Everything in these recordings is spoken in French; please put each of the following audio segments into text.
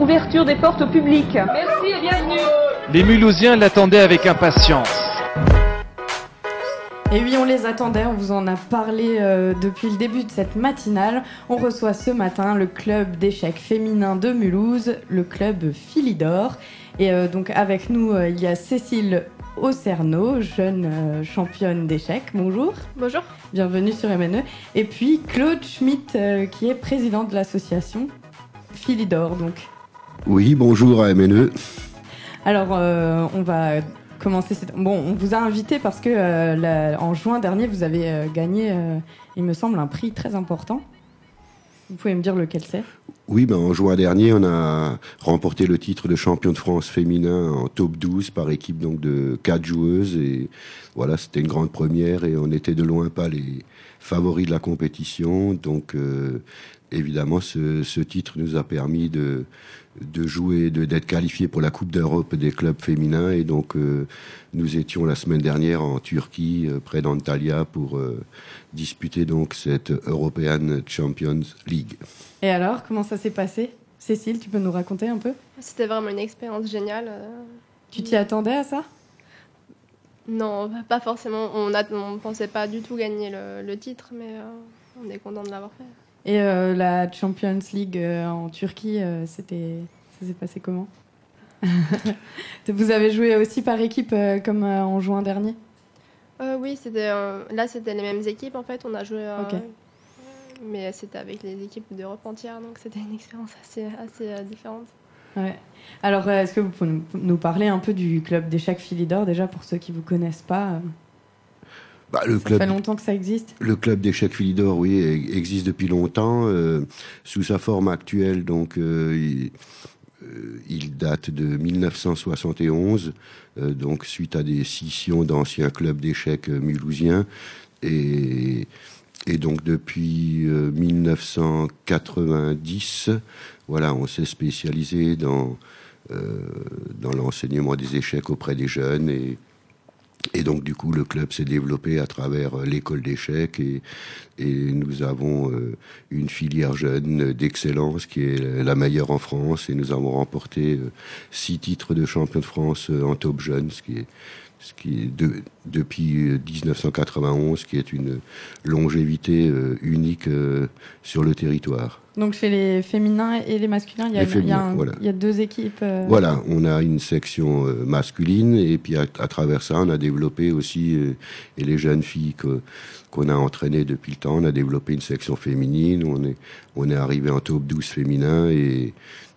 Ouverture des portes au public. Merci et bienvenue. Les Mulhousiens l'attendaient avec impatience. Et oui, on les attendait, on vous en a parlé euh, depuis le début de cette matinale. On reçoit ce matin le club d'échecs féminin de Mulhouse, le club Philidor. Et euh, donc avec nous, euh, il y a Cécile Aucerno, jeune championne d'échecs. Bonjour. Bonjour. Bienvenue sur MNE. Et puis Claude Schmitt, qui est président de l'association Philidor. Donc. Oui, bonjour à MNE. Alors, on va commencer Bon, on vous a invité parce que euh, en juin dernier, vous avez euh, gagné, euh, il me semble, un prix très important. Vous pouvez me dire lequel c'est? Oui, ben, en juin dernier, on a remporté le titre de champion de France féminin en top 12 par équipe donc de quatre joueuses. Et voilà, c'était une grande première et on était de loin pas les favoris de la compétition. Donc, évidemment, ce, ce, titre nous a permis de, de jouer, d'être qualifié pour la Coupe d'Europe des clubs féminins. Et donc, euh, nous étions la semaine dernière en Turquie, euh, près d'Antalya, pour euh, disputer donc cette European Champions League. Et alors, comment ça s'est passé? Cécile, tu peux nous raconter un peu? C'était vraiment une expérience géniale. Tu t'y attendais à ça? Non, pas forcément. On ne pensait pas du tout gagner le, le titre, mais on est content de l'avoir fait. Et euh, la Champions League euh, en Turquie, euh, c'était, ça s'est passé comment? Vous avez joué aussi par équipe comme en juin dernier? Oui, c'était, là c'était les mêmes équipes en fait. On a joué, mais c'était avec les équipes d'Europe entière, donc c'était une expérience assez, assez différente. Ouais. Alors, est-ce que vous pouvez nous parler un peu du club d'échecs Philidor, déjà pour ceux qui ne vous connaissent pas bah, le ça fait longtemps que ça existe Le club d'échecs Philidor, oui, e-, existe depuis longtemps. Euh, sous sa forme actuelle, donc, euh, il, euh, il, date de 1971, donc suite à des scissions d'anciens clubs d'échecs mulhousiens. Et, et donc depuis 1990, voilà, on s'est spécialisé dans, dans l'enseignement des échecs auprès des jeunes. Et et donc, du coup, le club s'est développé à travers euh, l'école d'échecs et, et, nous avons euh, une filière jeune d'excellence qui est la meilleure en France et nous avons remporté euh, six titres de champion de France en top jeune, ce qui est ce qui est de, depuis 1991, qui est une longévité unique sur le territoire. Donc chez les féminins et les masculins, il y a, il y a, deux équipes. Euh, voilà, on a une section euh, masculine et puis à, travers ça, on a développé aussi, euh, et les jeunes filles qu'on a entraînées depuis on a développé une section féminine, on est, arrivé en top 12 féminin et,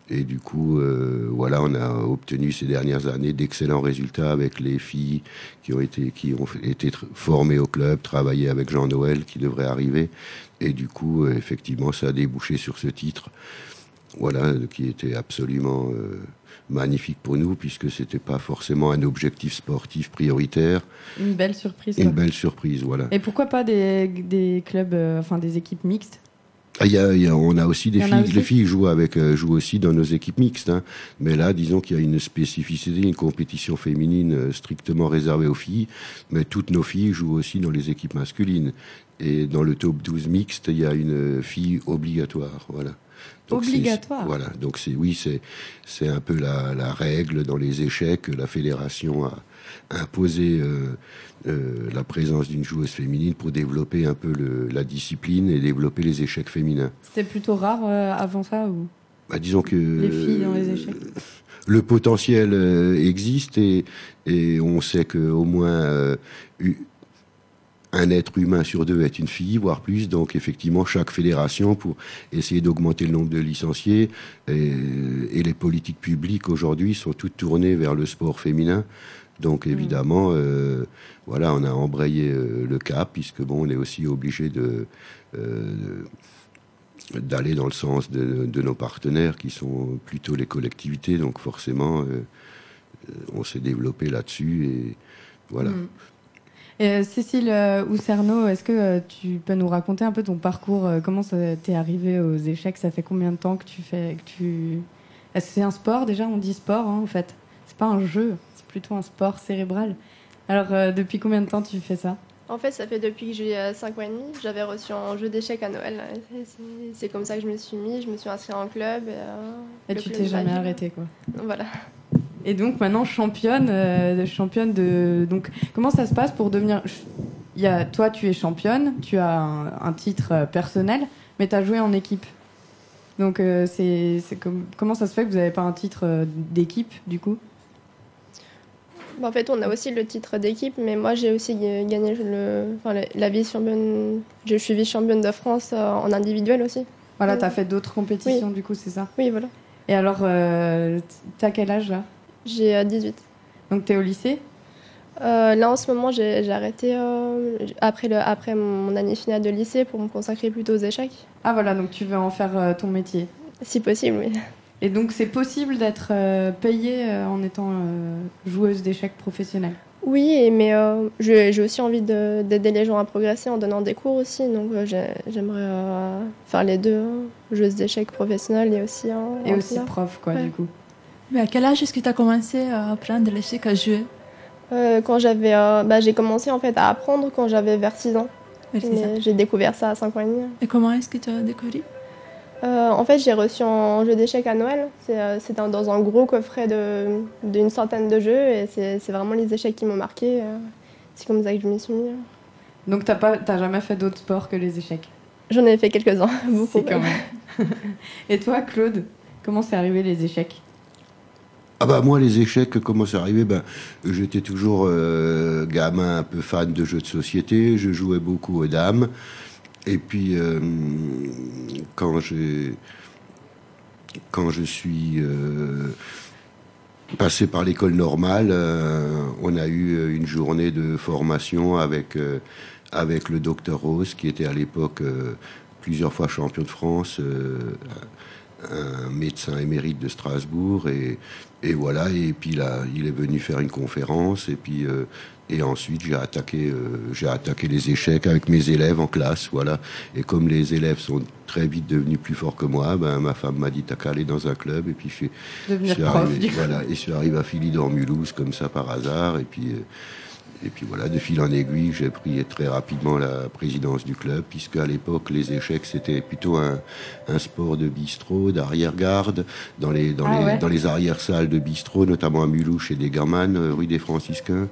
du coup, euh, voilà, on a obtenu ces dernières années d'excellents résultats avec les filles qui ont été qui ont été formées au club, travaillé avec Jean Noël qui devrait arriver. Et du coup, euh, effectivement, ça a débouché sur ce titre, voilà, qui était absolument euh, magnifique pour nous puisque c'était pas forcément un objectif sportif prioritaire. Une belle surprise. Une belle surprise, voilà. Et pourquoi pas des, des clubs, enfin des équipes mixtes? Ah, y a, y a, on a aussi des filles. Les filles jouent avec, euh, jouent aussi dans nos équipes mixtes. Hein. Mais là, disons qu'il y a une spécificité, une compétition féminine euh, strictement réservée aux filles. Mais toutes nos filles jouent aussi dans les équipes masculines. Et dans le top 12 mixte, il y a une fille obligatoire. Voilà. Obligatoire. Voilà. Donc c'est oui, c'est c'est un peu la, la règle dans les échecs. La fédération a imposé. Euh, euh, la présence d'une joueuse féminine pour développer un peu le, la discipline et développer les échecs féminins. C'était plutôt rare euh, avant ça ou? Bah, Disons que les filles dans les échecs. Le potentiel existe et, et, on sait qu'au moins un être humain sur deux est une fille, voire plus. Donc effectivement, chaque fédération, pour essayer d'augmenter le nombre de licenciés, et, et les politiques publiques aujourd'hui sont toutes tournées vers le sport féminin. Donc mm. évidemment, euh, voilà, on a embrayé euh, le cap puisque bon, on est aussi obligé de euh, d'aller dans le sens de, nos partenaires qui sont plutôt les collectivités. Donc forcément, on s'est développé là-dessus et voilà. Mm. Cécile Ousserno, est-ce que tu peux nous raconter un peu ton parcours Comment t'es arrivé aux échecs? Ça fait combien de temps que tu fais que tu... C'est un sport déjà? On dit sport hein, en fait. C'est pas un jeu plutôt un sport cérébral. Alors, euh, depuis combien de temps tu fais ça? En fait, ça fait depuis que j'ai 5 ans et demi. J'avais reçu un jeu d'échecs à Noël. C'est comme ça que je me suis mis. Je me suis inscrite en club. Et, et tu t'es jamais arrêtée, quoi. Voilà. Et donc maintenant championne, euh, championne de. Donc comment ça se passe pour devenir. Il y a, toi, tu es championne, tu as un, titre euh, personnel, mais tu as joué en équipe. Donc euh, c'est comme... comment ça se fait que vous n'avez pas un titre d'équipe du coup? Bah, En fait, on a aussi le titre d'équipe, mais moi j'ai aussi gagné le, enfin, la vice-championne. Je suis vice-championne de France en individuel aussi. Voilà, tu as fait d'autres compétitions du coup, c'est ça? Oui, voilà. Et alors, tu as quel âge là? J'ai 18. Euh, Donc tu es au lycée? Euh, Là en ce moment j'ai arrêté euh, après, le, après mon année finale de lycée pour me consacrer plutôt aux échecs. Ah voilà, donc tu veux en faire ton métier Si possible, oui. Et donc c'est possible d'être payée en étant joueuse d'échecs professionnelle oui, mais j'ai aussi envie d'aider les gens à progresser en donnant des cours aussi. Donc j'aimerais faire les deux, joueuse d'échecs professionnelle et aussi Et aussi prof, quoi, du coup. Mais à quel âge est-ce que tu as commencé à apprendre l'échec à jouer? Euh, Quand j'avais, euh, bah, j'ai commencé en fait à apprendre quand j'avais vers 6 ans. J'ai découvert ça à 5 ans et demi. Et comment est-ce que tu as découvert? Euh, En fait, j'ai reçu un jeu d'échecs à Noël. C'est dans un gros coffret d'une centaine de jeux et c'est vraiment les échecs qui m'ont marqué. C'est comme ça que je m'y suis mis. Donc tu n'as jamais fait d'autres sports que les échecs? J'en ai fait quelques-uns, beaucoup. quand même. et toi, Claude, comment c'est arrivé les échecs? Ah bah moi les échecs comment c'est arrivé ben j'étais toujours euh, gamin un peu fan de jeux de société. Je jouais beaucoup aux dames. Et puis euh, quand je suis euh, passé par l'école normale on a eu une journée de formation avec avec le docteur Rose qui était à l'époque plusieurs fois champion de France un médecin émérite de Strasbourg et, et voilà et puis là il est venu faire une conférence et puis euh, et ensuite j'ai attaqué euh, j'ai attaqué les échecs avec mes élèves en classe voilà. Et comme les élèves sont très vite devenus plus forts que moi ben ma femme m'a dit t'as qu'à aller dans un club et puis je, suis arrivé, voilà et je suis arrivé à Philidor Mulhouse comme ça par hasard et puis euh, et puis voilà, de fil en aiguille, j'ai pris très rapidement la présidence du club, puisque à l'époque, les échecs, c'était plutôt un, sport de bistrot, d'arrière-garde, dans les, dans, ah les, dans les arrière-salles de bistrot, notamment à Mulhouse chez Degerman, euh, rue des Franciscains.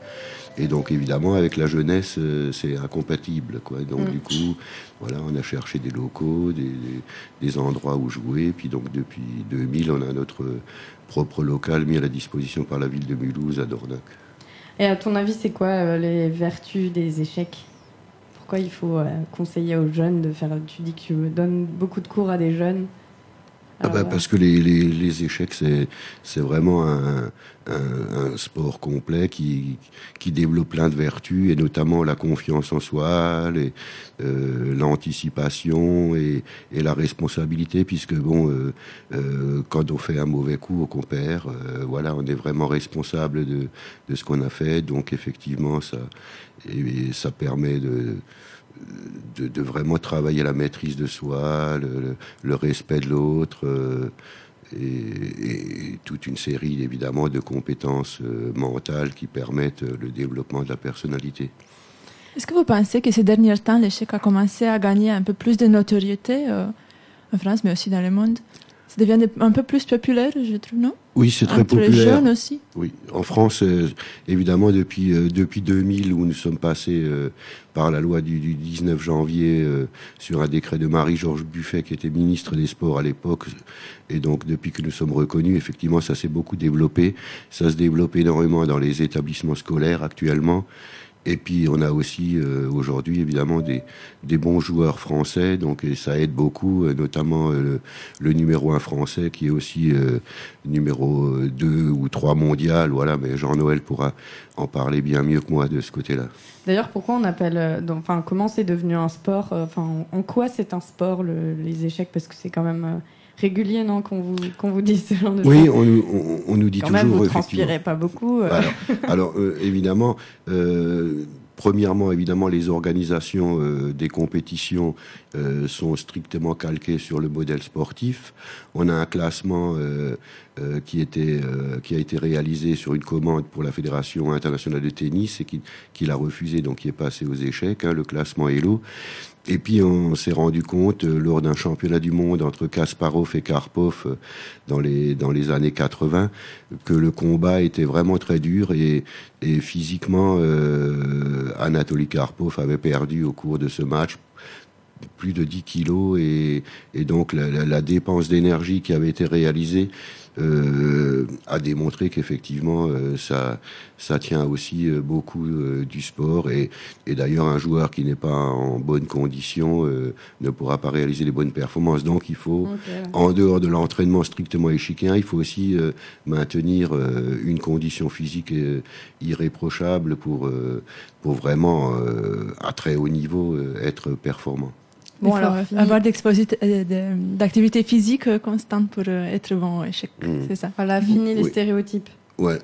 Et donc, évidemment, avec la jeunesse, euh, c'est incompatible. Quoi. Donc, mm. du coup, voilà, on a cherché des locaux, des, des, endroits où jouer. Puis, donc, depuis 2000, on a notre propre local mis à la disposition par la ville de Mulhouse à Dornac. Et à ton avis, c'est quoi euh, les vertus des échecs? Pourquoi il faut euh, conseiller aux jeunes de faire Tu dis que tu donnes beaucoup de cours à des jeunes. Ah bah, parce que les, les, les échecs, c'est vraiment un, un, un, sport complet qui, qui développe plein de vertus, et notamment la confiance en soi, euh, l'anticipation et, et, la responsabilité, puisque bon, euh, euh, quand on fait un mauvais coup ou qu'on perd, euh, voilà, on est vraiment responsable de, de ce qu'on a fait, donc effectivement, ça, et, ça permet de de, vraiment travailler la maîtrise de soi, le, respect de l'autre, euh, et, toute une série évidemment de compétences euh, mentales qui permettent euh, le développement de la personnalité. Est-ce que vous pensez que ces derniers temps, l'échec a commencé à gagner un peu plus de notoriété en France, mais aussi dans le monde? Ça devient un peu plus populaire, je trouve, non? Oui, c'est très Entre populaire. les jeunes aussi. Oui, en France, euh, évidemment, depuis euh, depuis 2000, où nous sommes passés euh, par la loi du, du 19 janvier sur un décret de Marie-Georges Buffet, qui était ministre des Sports à l'époque, et donc depuis que nous sommes reconnus, effectivement, ça s'est beaucoup développé. Ça se développe énormément dans les établissements scolaires actuellement. Et puis on a aussi euh, aujourd'hui évidemment des, des, bons joueurs français, donc ça aide beaucoup, euh, notamment euh, le, numéro 1 français qui est aussi numéro 2 ou 3 mondial, voilà, mais Jean-Noël pourra en parler bien mieux que moi de ce côté-là. D'ailleurs, pourquoi on appelle, enfin, comment c'est devenu un sport, enfin, en quoi c'est un sport les échecs, parce que c'est quand même régulier, non, qu'on vous, qu'on vous dise ce genre de Oui, on, on, on, nous dit Quand toujours. Même, vous transpirez pas beaucoup. Euh. Alors, alors euh, évidemment, euh, Premièrement, évidemment, les organisations euh, des compétitions euh, sont strictement calquées sur le modèle sportif. On a un classement euh, qui, était, qui a été réalisé sur une commande pour la Fédération internationale de tennis et qui, qui l'a refusé, donc qui est passé aux échecs, hein, le classement Elo. Et puis on s'est rendu compte euh, lors d'un championnat du monde entre Kasparov et Karpov euh, dans les dans les années 80 que le combat était vraiment très dur et, physiquement euh, Anatoly Karpov avait perdu au cours de ce match plus de 10 kilos et, et donc la, la, la dépense d'énergie qui avait été réalisée euh, a démontré qu'effectivement euh, ça ça tient aussi euh, beaucoup du sport. Et, et d'ailleurs un joueur qui n'est pas en bonne condition ne pourra pas réaliser les bonnes performances. Donc il faut en dehors de l'entraînement strictement échiquéen il faut aussi maintenir une condition physique irréprochable pour pour vraiment à très haut niveau être performant Bon, Il faut alors, avoir euh, d'activité physique constante pour euh, être bon au échec. Mm. C'est ça. Voilà, fini les Oui. stéréotypes. Ouais.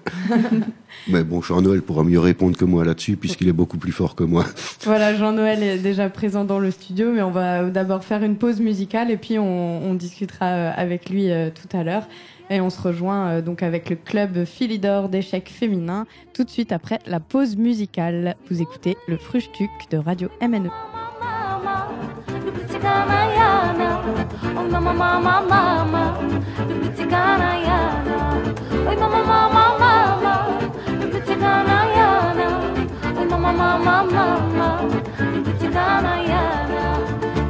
Mais bon, Jean-Noël pourra mieux répondre que moi là-dessus, puisqu'il est beaucoup plus fort que moi. Voilà, Jean-Noël est déjà présent dans le studio, mais on va d'abord faire une pause musicale et puis on, on discutera euh, avec lui tout à l'heure. Et on se rejoint donc avec le club Philidor d'échecs féminin tout de suite après la pause musicale. Vous écoutez le Frustuc de Radio. MNE. mama, lupitikana yana. Oi mama mama mama, lupitikana yana. Oi mama mama mama, lupitikana yana. Oi mama mama mama, lupitikana yana.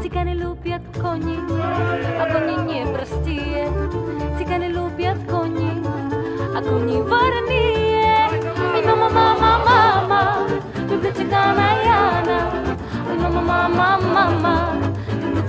Цыгане любят кони, а кони не простые. Цыгане любят кони, а кони ворные. Ой мама мама мама, люблю цыгана яна. Ой, мама, мама,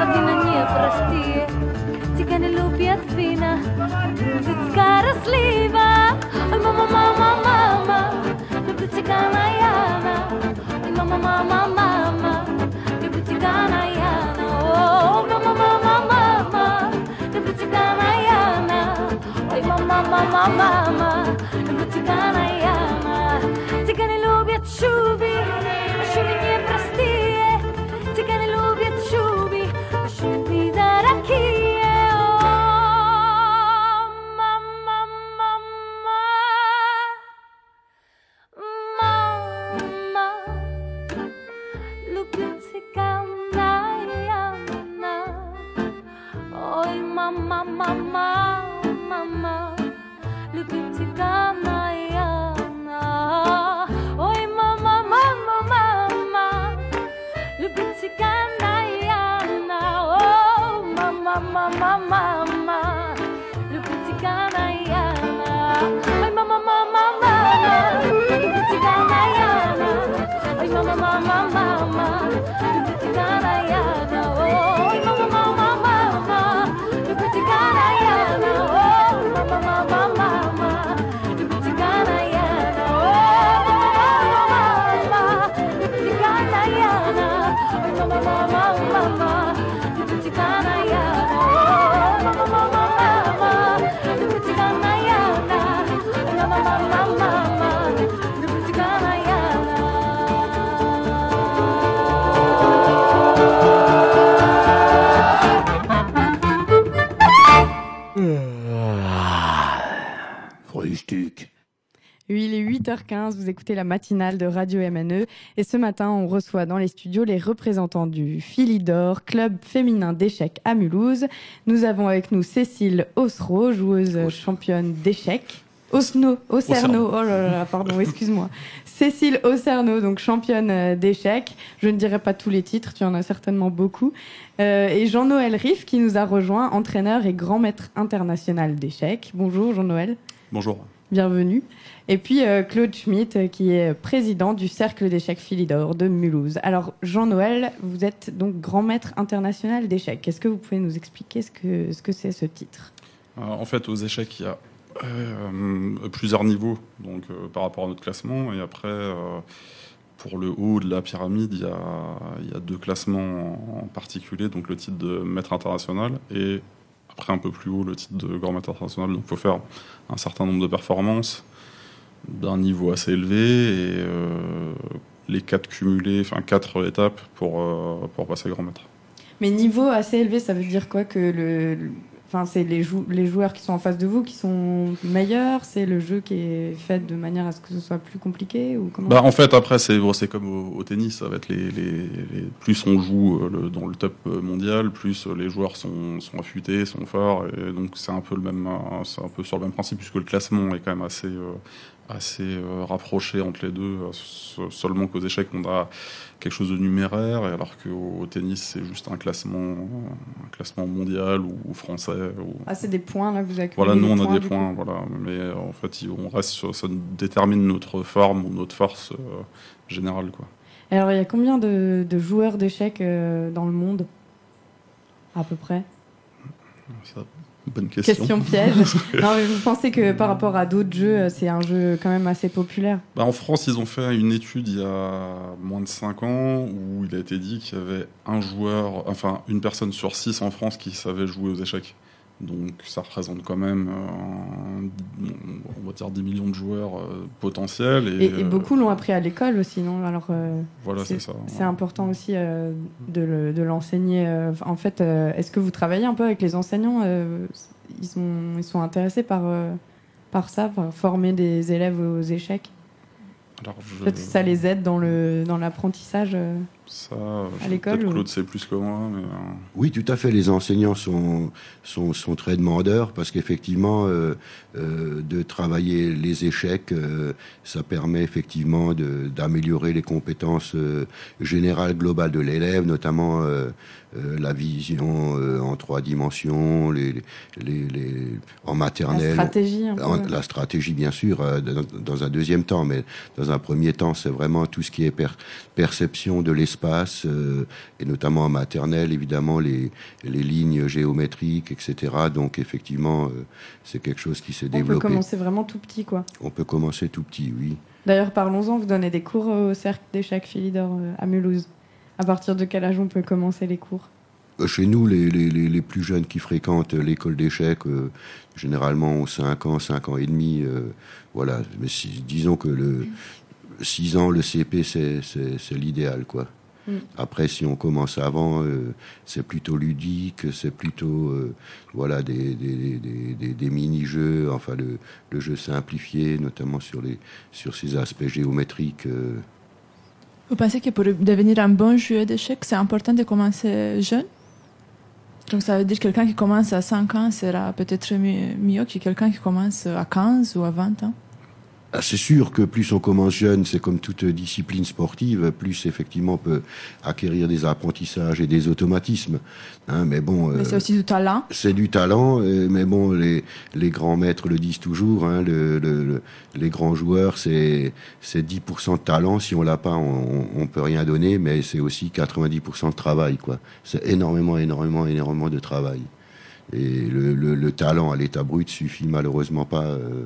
а вина непростые. Цыгане любят вина, дружит скорослива. Ой, мама, мама, мама, люблю цыгана Яна. Ой, мама, мама, мама, люблю цыгана Яна. О, мама, мама, мама, люблю цыгана Яна. Ой, мама, мама, мама, люблю цыгана Яна. Цыгане любят шуби, 8h15, vous écoutez la matinale de Radio MNE et ce matin, on reçoit dans les studios les représentants du Philidor, club féminin d'échecs à Mulhouse. Nous avons avec nous Cécile Osro, joueuse championne d'échecs. Osno, Ocerno, oh là là, pardon, excuse-moi. Cécile Ocerno, donc championne euh, d'échecs. Je ne dirai pas tous les titres, tu en as certainement beaucoup. Euh, et Jean-Noël Riff qui nous a rejoint, entraîneur et grand maître international d'échecs. Bonjour Jean-Noël. Bonjour. Bienvenue. Et puis euh, Claude Schmitt, euh, qui est président du Cercle d'échecs Philidor de Mulhouse. Alors Jean-Noël, vous êtes donc grand maître international d'échecs. Est-ce que vous pouvez nous expliquer ce que ce que c'est ce titre? Euh, en fait, aux échecs, il y a plusieurs niveaux donc, par rapport à notre classement. Et après, pour le haut de la pyramide, il y a deux classements en particulier. Donc le titre de maître international et après un peu plus haut, le titre de grand maître international. Donc il faut faire un certain nombre de performances d'un niveau assez élevé et euh, les quatre cumulés, enfin quatre étapes pour, euh, pour passer grand maître. Mais niveau assez élevé, ça veut dire quoi que le, Enfin, c'est les, jou- les joueurs qui sont en face de vous qui sont meilleurs, c'est le jeu qui est fait de manière à ce que ce soit plus compliqué ou comment? Bah, en fait, après, c'est comme au, au tennis, ça va être les, les, les- plus on joue euh, le- dans le top mondial, plus les joueurs sont, sont affûtés, sont forts, et donc c'est un peu le même, c'est un peu sur le même principe puisque le classement est quand même assez, euh, assez euh, rapproché entre les deux. euh, se- Seulement qu'aux échecs, on a quelque chose de numéraire, alors qu'au au tennis, c'est juste un classement, un classement mondial ou, français. Ou... Ah, c'est des points là vous accumulez Voilà, nous on a des points, coup. voilà. Mais euh, en fait, on reste ça détermine notre forme ou notre force euh, générale, quoi. Alors, il y a combien de, de joueurs d'échecs euh, dans le monde À peu près? Ça, bonne question. Question piège. non, mais vous pensez que par rapport à d'autres jeux, euh, c'est un jeu quand même assez populaire? Bah, en France, ils ont fait une étude il y a moins de 5 ans où il a été dit qu'il y avait un joueur, enfin une personne sur 6 en France qui savait jouer aux échecs. Donc ça représente quand même, euh, on va dire, 10 millions de joueurs euh, potentiels. Et, et, et euh, beaucoup l'ont appris à l'école aussi, non? Alors, euh, Voilà, c'est ça. c'est important aussi de le- de l'enseigner. en fait, est-ce que vous travaillez un peu avec les enseignants ils, sont, ils sont intéressés par, par ça, par former des élèves aux échecs? Alors, je- Peut-être que ça les aide dans le dans l'apprentissage. Ça, À l'école, ou- Claude sait plus que moi, mais. euh, Oui, tout à fait. Les enseignants sont, sont, sont très demandeurs parce qu'effectivement, euh, euh, de travailler les échecs, euh, ça permet effectivement d'améliorer les compétences euh, générales globales de l'élève, notamment euh, euh, la vision euh, en trois dimensions, les, les, les, en La maternelle. stratégie. Un peu. En- La stratégie, bien sûr, euh, dans, dans un deuxième temps, mais dans un premier temps, c'est vraiment tout ce qui est per- perception de l'espace, euh, et notamment en maternelle, évidemment, les, les lignes géométriques, etc. Donc, effectivement, euh, c'est quelque chose qui s'est On peut développé. commencer vraiment tout petit, quoi. On peut commencer tout petit, oui. D'ailleurs, parlons-en, vous donnez des cours au cercle d'échecs Philidor euh, à Mulhouse. À partir de quel âge on peut commencer les cours? Chez nous, les, les, les, plus jeunes qui fréquentent l'école d'échecs, euh, généralement ont 5 ans, 5 ans et demi. euh, voilà, mais si- disons que le 6 ans, le CP, c'est l'idéal, quoi. Mm. Après, si on commence avant, euh, c'est plutôt ludique, c'est plutôt euh, voilà des, des, des, mini-jeux, enfin le, le jeu simplifié, notamment sur les sur ces aspects géométriques. euh, Vous pensez que pour devenir un bon joueur d'échecs, c'est important de commencer jeune? Donc ça veut dire que quelqu'un qui commence à 5 ans sera peut-être mieux, mieux que quelqu'un qui commence à 15 ou à 20 ans? Ah, c'est sûr que plus on commence jeune, c'est comme toute discipline sportive, plus effectivement on peut acquérir des apprentissages et des automatismes. Hein, mais bon, Mais euh, c'est aussi du talent. c'est du talent, euh, mais bon, les, les grands maîtres le disent toujours, hein, le, le- le- les grands joueurs, c'est c'est 10% de talent, si on l'a pas, on, on peut rien donner, mais c'est aussi 90% de travail, quoi. C'est énormément, énormément, énormément de travail. Et le, le- le talent à l'état brut suffit malheureusement pas, euh,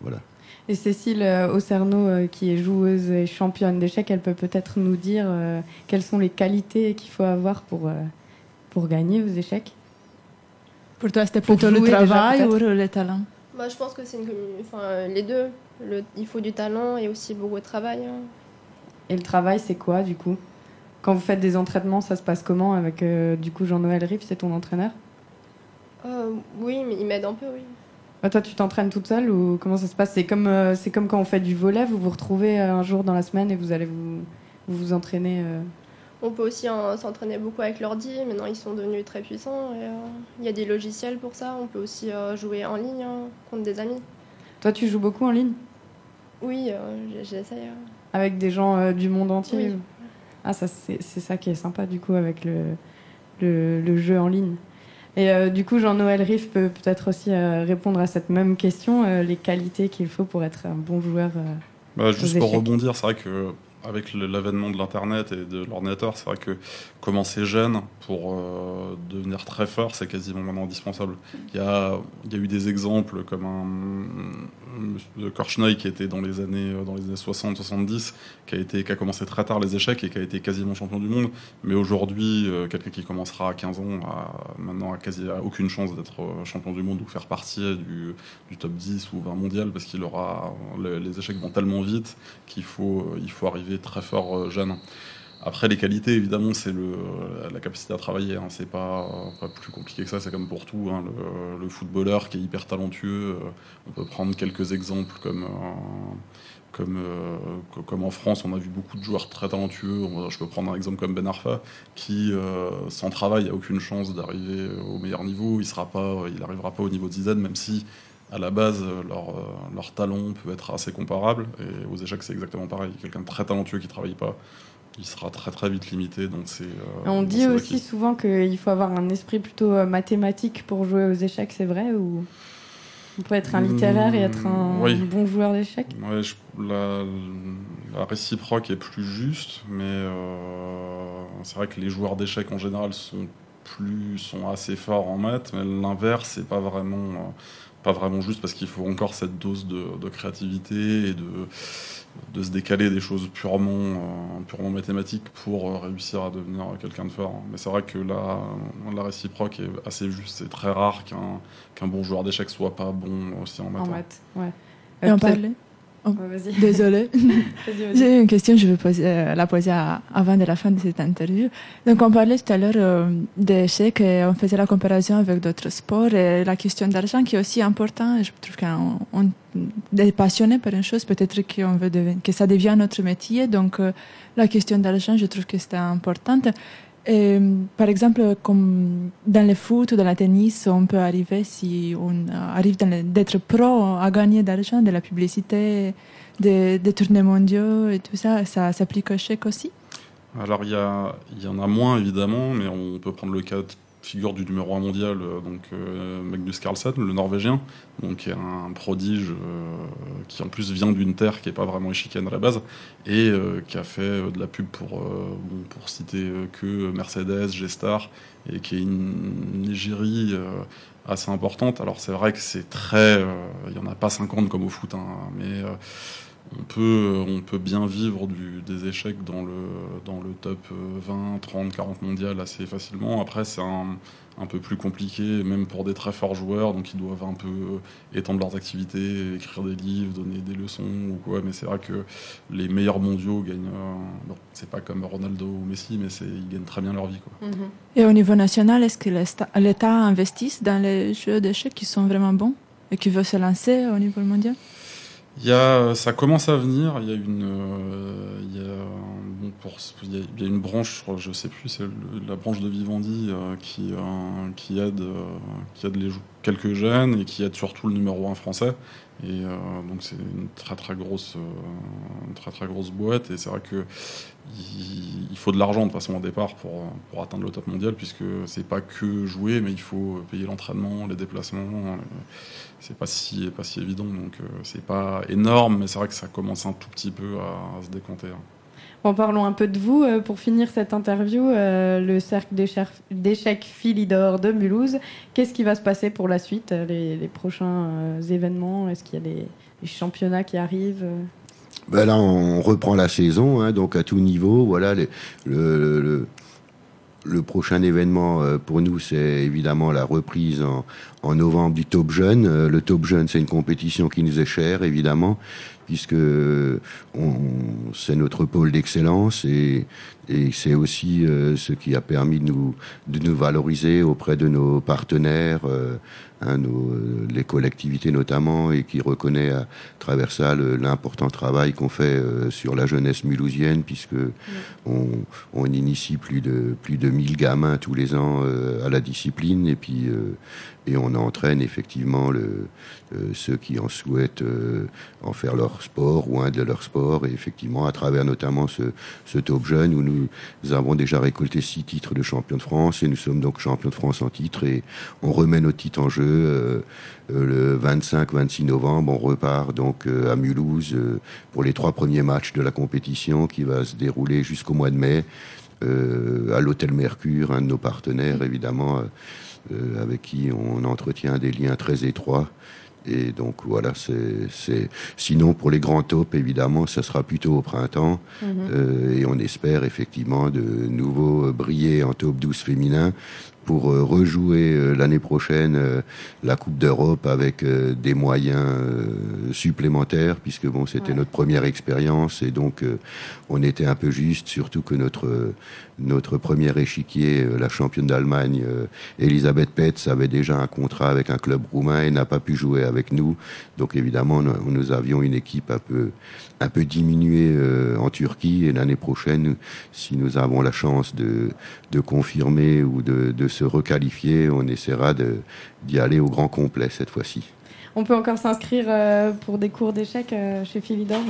voilà. Et Cécile euh, Ocerno, euh, qui est joueuse et championne d'échecs, elle peut peut-être nous dire euh, quelles sont les qualités qu'il faut avoir pour, euh, pour gagner aux échecs? Pour toi, c'était Pour plutôt le déjà, travail ou le talent? Bah, je pense que c'est une enfin, les deux. Le- il faut du talent et aussi beaucoup de travail. hein. Et le travail, c'est quoi du coup? Quand vous faites des entraînements, ça se passe comment avec euh, du coup Jean-Noël Riff, c'est ton entraîneur? Euh, oui, mais il m'aide un peu, oui. Bah, toi, tu t'entraînes toute seule ou comment ça se passe? C'est comme, euh, c'est comme quand on fait du volet, vous vous retrouvez euh, un jour dans la semaine et vous allez vous vous, vous entraîner. euh, On peut aussi euh, s'entraîner beaucoup avec l'ordi. Maintenant, ils sont devenus très puissants. Il y a des logiciels pour ça. On peut aussi jouer en ligne hein, contre des amis. Toi, tu joues beaucoup en ligne? Oui, j'essaye. avec des gens du monde entier Oui. Ah, ça, c'est c'est ça qui est sympa du coup avec le, le, le jeu en ligne. Et euh, du coup, Jean-Noël Riff peut peut-être aussi euh, répondre à cette même question, euh, les qualités qu'il faut pour être un bon joueur. Bah, juste pour rebondir, c'est vrai que avec l'avènement de l'internet et de l'ordinateur, c'est vrai que commencer jeune pour euh, devenir très fort, c'est quasiment maintenant indispensable. Il y a, eu des exemples comme un, un Korchnoi qui était dans les années euh, années 60-70, qui a qui a commencé très tard les échecs et qui a été quasiment champion du monde. Mais aujourd'hui, euh, quelqu'un qui commencera à 15 ans a maintenant a quasi aucune chance d'être champion du monde ou faire partie du, top 10 ou 20 mondial parce qu'il aura les, les échecs vont tellement vite qu'il faut il faut arriver très fort euh, jeune. Après les qualités évidemment c'est le la capacité à travailler hein. c'est pas pas plus compliqué que ça c'est comme pour tout hein. le, le footballeur qui est hyper talentueux euh, on peut prendre quelques exemples comme euh, comme, euh, co- comme en France, on a vu beaucoup de joueurs très talentueux. Je peux prendre un exemple comme Ben Arfa, qui, euh, sans travail, a aucune chance d'arriver au meilleur niveau. Il sera pas, il n'arrivera pas au niveau de Zidane, même si à la base euh, leur, euh, leur talent peut être assez comparable. Et aux échecs, c'est exactement pareil. Quelqu'un de très talentueux qui travaille pas, il sera très très vite limité. Donc c'est. euh, On donc dit aussi souvent qu'il faut avoir un esprit plutôt mathématique pour jouer aux échecs, c'est vrai ou on peut être un littéraire et être un oui. bon joueur d'échecs? Ouais, je- la, la réciproque est plus juste, mais euh, c'est vrai que les joueurs d'échecs en général sont plus sont assez forts en maths, mais l'inverse c'est pas vraiment euh, pas vraiment juste parce qu'il faut encore cette dose de, de créativité et de de se décaler des choses purement euh, purement mathématiques pour euh, réussir à devenir quelqu'un de fort. Mais c'est vrai que la, la réciproque est assez juste. C'est très rare qu'un qu'un bon joueur d'échecs soit pas bon aussi en maths. en maths Ouais. Et on peut-être- vas-y. Désolée. Vas-y, vas-y. J'ai une question, je vais poser, euh, la poser à- avant de la fin de cette interview. Donc, on parlait tout à l'heure euh, des échecs et on faisait la comparaison avec d'autres sports et la question d'argent qui est aussi importante. Je trouve qu'on on est passionné par une chose, peut-être qu'on veut que ça devient notre métier. Donc, euh, la question d'argent, je trouve que c'est importante. Euh, par exemple, comme dans le foot ou dans le tennis, on peut arriver, si on euh, arrive d'être pro, à gagner d'argent, de la publicité, des, des tournées mondiaux et tout ça, ça s'applique au chèque aussi? Alors il y en a moins évidemment, mais on peut prendre le cas de figure du numéro 1 mondial, euh, donc euh, Magnus Carlsen, le Norvégien, donc qui est un prodige euh, qui en plus vient d'une terre qui est pas vraiment échiquienne à la base et qui a fait de la pub pour pour citer que Mercedes, Gestar et qui est une, euh, assez importante. Alors c'est vrai que c'est très, il y en a pas 50 comme au foot, hein, mais on peut, on peut bien vivre du, des échecs dans le, dans le top euh, 20, 30, 40 mondial assez facilement. Après, c'est un, un peu plus compliqué, même pour des très forts joueurs, donc ils doivent un peu étendre leurs activités, écrire des livres, donner des leçons ou quoi. Mais c'est vrai que les meilleurs mondiaux gagnent. euh, bon, c'est pas comme Ronaldo ou Messi, mais c'est, ils gagnent très bien leur vie. Quoi. Mhm. Et au niveau national, est-ce que l'État l'État investisse dans les jeux d'échecs qui sont vraiment bons et qui veulent se lancer au niveau mondial? Il y a, ça commence à venir. Il y a une, euh, il y a, bon, pour, il y a, une branche, je sais plus, c'est la branche de Vivendi euh, qui, euh, qui aide, euh, qui aide les quelques jeunes et qui aide surtout le numéro 1 français. Et euh, donc c'est une très très grosse, euh, très très grosse boîte. Et c'est vrai que il, faut de l'argent de façon au départ pour, pour atteindre le top mondial, puisque c'est pas que jouer, mais il faut payer l'entraînement, les déplacements. euh, c'est pas si pas si évident donc c'est pas énorme mais c'est vrai que ça commence un tout petit peu à, à se décompter Bon, parlons un peu de vous euh, pour finir cette interview. euh, le cercle d'échecs Philidor de Mulhouse. Qu'est-ce qui va se passer pour la suite, euh, les, prochains événements? Est-ce qu'il y a des, championnats qui arrivent? Ben là, on reprend la saison, hein, donc à tout niveau. Voilà, le, prochain événement pour nous, c'est évidemment la reprise en, en novembre du Top Jeune. Le Top Jeune, c'est une compétition qui nous est chère, évidemment, puisque c'est notre pôle d'excellence et, c'est aussi euh, ce qui a permis de nous, de nous valoriser auprès de nos partenaires, euh, hein, nos, euh, les collectivités notamment, et qui reconnaît à travers ça l'important travail qu'on fait euh, sur la jeunesse mulhousienne, puisque on, on initie plus de plus de 1000 gamins tous les ans euh, à la discipline, et puis et on entraîne effectivement le, ceux qui en souhaitent en faire leur sport ou un de leurs sports, et effectivement à travers notamment ce, ce top jeune où nous, nous avons déjà récolté six titres de champion de France et nous sommes donc champions de France en titre et on remet nos titres en jeu euh, le 25-26 novembre. On repart donc euh, à Mulhouse euh, pour les trois premiers matchs de la compétition qui va se dérouler jusqu'au mois de mai à l'hôtel Mercure, un de nos partenaires évidemment, euh, euh, avec qui on entretient des liens très étroits. Et donc voilà, c'est. Sinon pour les grands tops, évidemment, ça sera plutôt au printemps. Euh, et on espère effectivement de nouveau briller en top 12 féminin pour euh, rejouer euh, l'année prochaine euh, la Coupe d'Europe avec euh, des moyens euh, supplémentaires, puisque bon, c'était Ouais. notre première expérience et donc euh, on était un peu juste, surtout que notre notre première échiquier, euh, la championne d'Allemagne, euh, Elisabeth Petz, avait déjà un contrat avec un club roumain et n'a pas pu jouer avec nous. Donc évidemment, nous, nous avions une équipe un peu un peu diminuée euh, en Turquie et l'année prochaine, si nous avons la chance de de confirmer ou de, de se requalifier, on essaiera de d'y aller au grand complet cette fois-ci. On peut encore s'inscrire euh, pour des cours d'échecs euh, chez Philidor?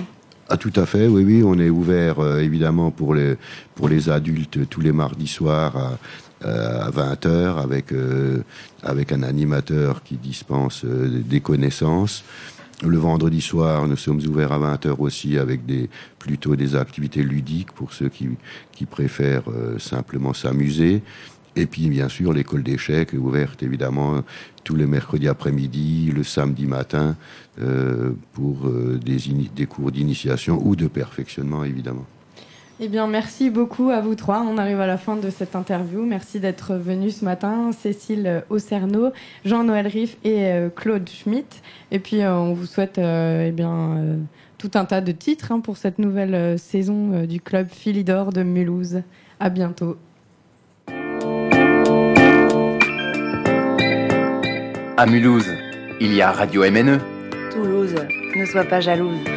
Ah, tout à fait, oui, oui, on est ouvert évidemment pour les, pour les adultes tous les mardis soirs à, à 20h avec, euh, avec un animateur qui dispense euh, des connaissances. Le vendredi soir, nous sommes ouverts à 20h aussi avec des, plutôt des activités ludiques pour ceux qui, préfèrent euh, simplement s'amuser. Et puis, bien sûr, l'école d'échecs est ouverte, évidemment, tous les mercredis après-midi, le samedi matin, euh, pour euh, des cours d'initiation ou de perfectionnement, évidemment. Eh bien, merci beaucoup à vous trois. On arrive à la fin de cette interview. Merci d'être venus ce matin, Cécile Aucerno, Jean-Noël Riff et euh, Claude Schmitt. Et puis, euh, on vous souhaite euh, eh bien, euh, tout un tas de titres hein, pour cette nouvelle euh, saison euh, du club Philidor de Mulhouse. À bientôt. À Mulhouse, il y a Radio MNE. Toulouse, ne sois pas jalouse.